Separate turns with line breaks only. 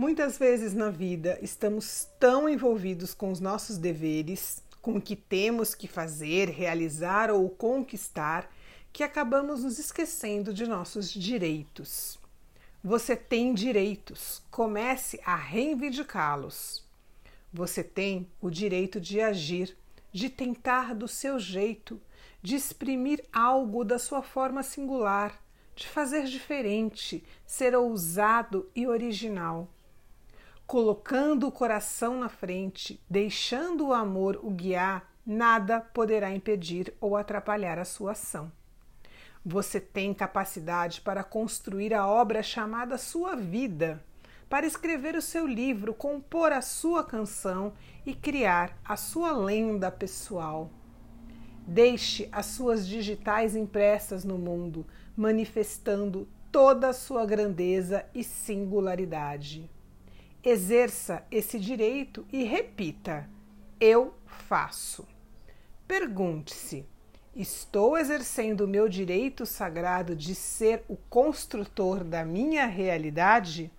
Muitas vezes na vida estamos tão envolvidos com os nossos deveres, com o que temos que fazer, realizar ou conquistar, que acabamos nos esquecendo de nossos direitos. Você tem direitos, comece a reivindicá-los. Você tem o direito de agir, de tentar do seu jeito, de exprimir algo da sua forma singular, de fazer diferente, ser ousado e original colocando o coração na frente, deixando o amor o guiar, nada poderá impedir ou atrapalhar a sua ação. Você tem capacidade para construir a obra chamada sua vida, para escrever o seu livro, compor a sua canção e criar a sua lenda pessoal. Deixe as suas digitais impressas no mundo, manifestando toda a sua grandeza e singularidade. Exerça esse direito e repita: Eu faço. Pergunte-se: Estou exercendo o meu direito sagrado de ser o construtor da minha realidade?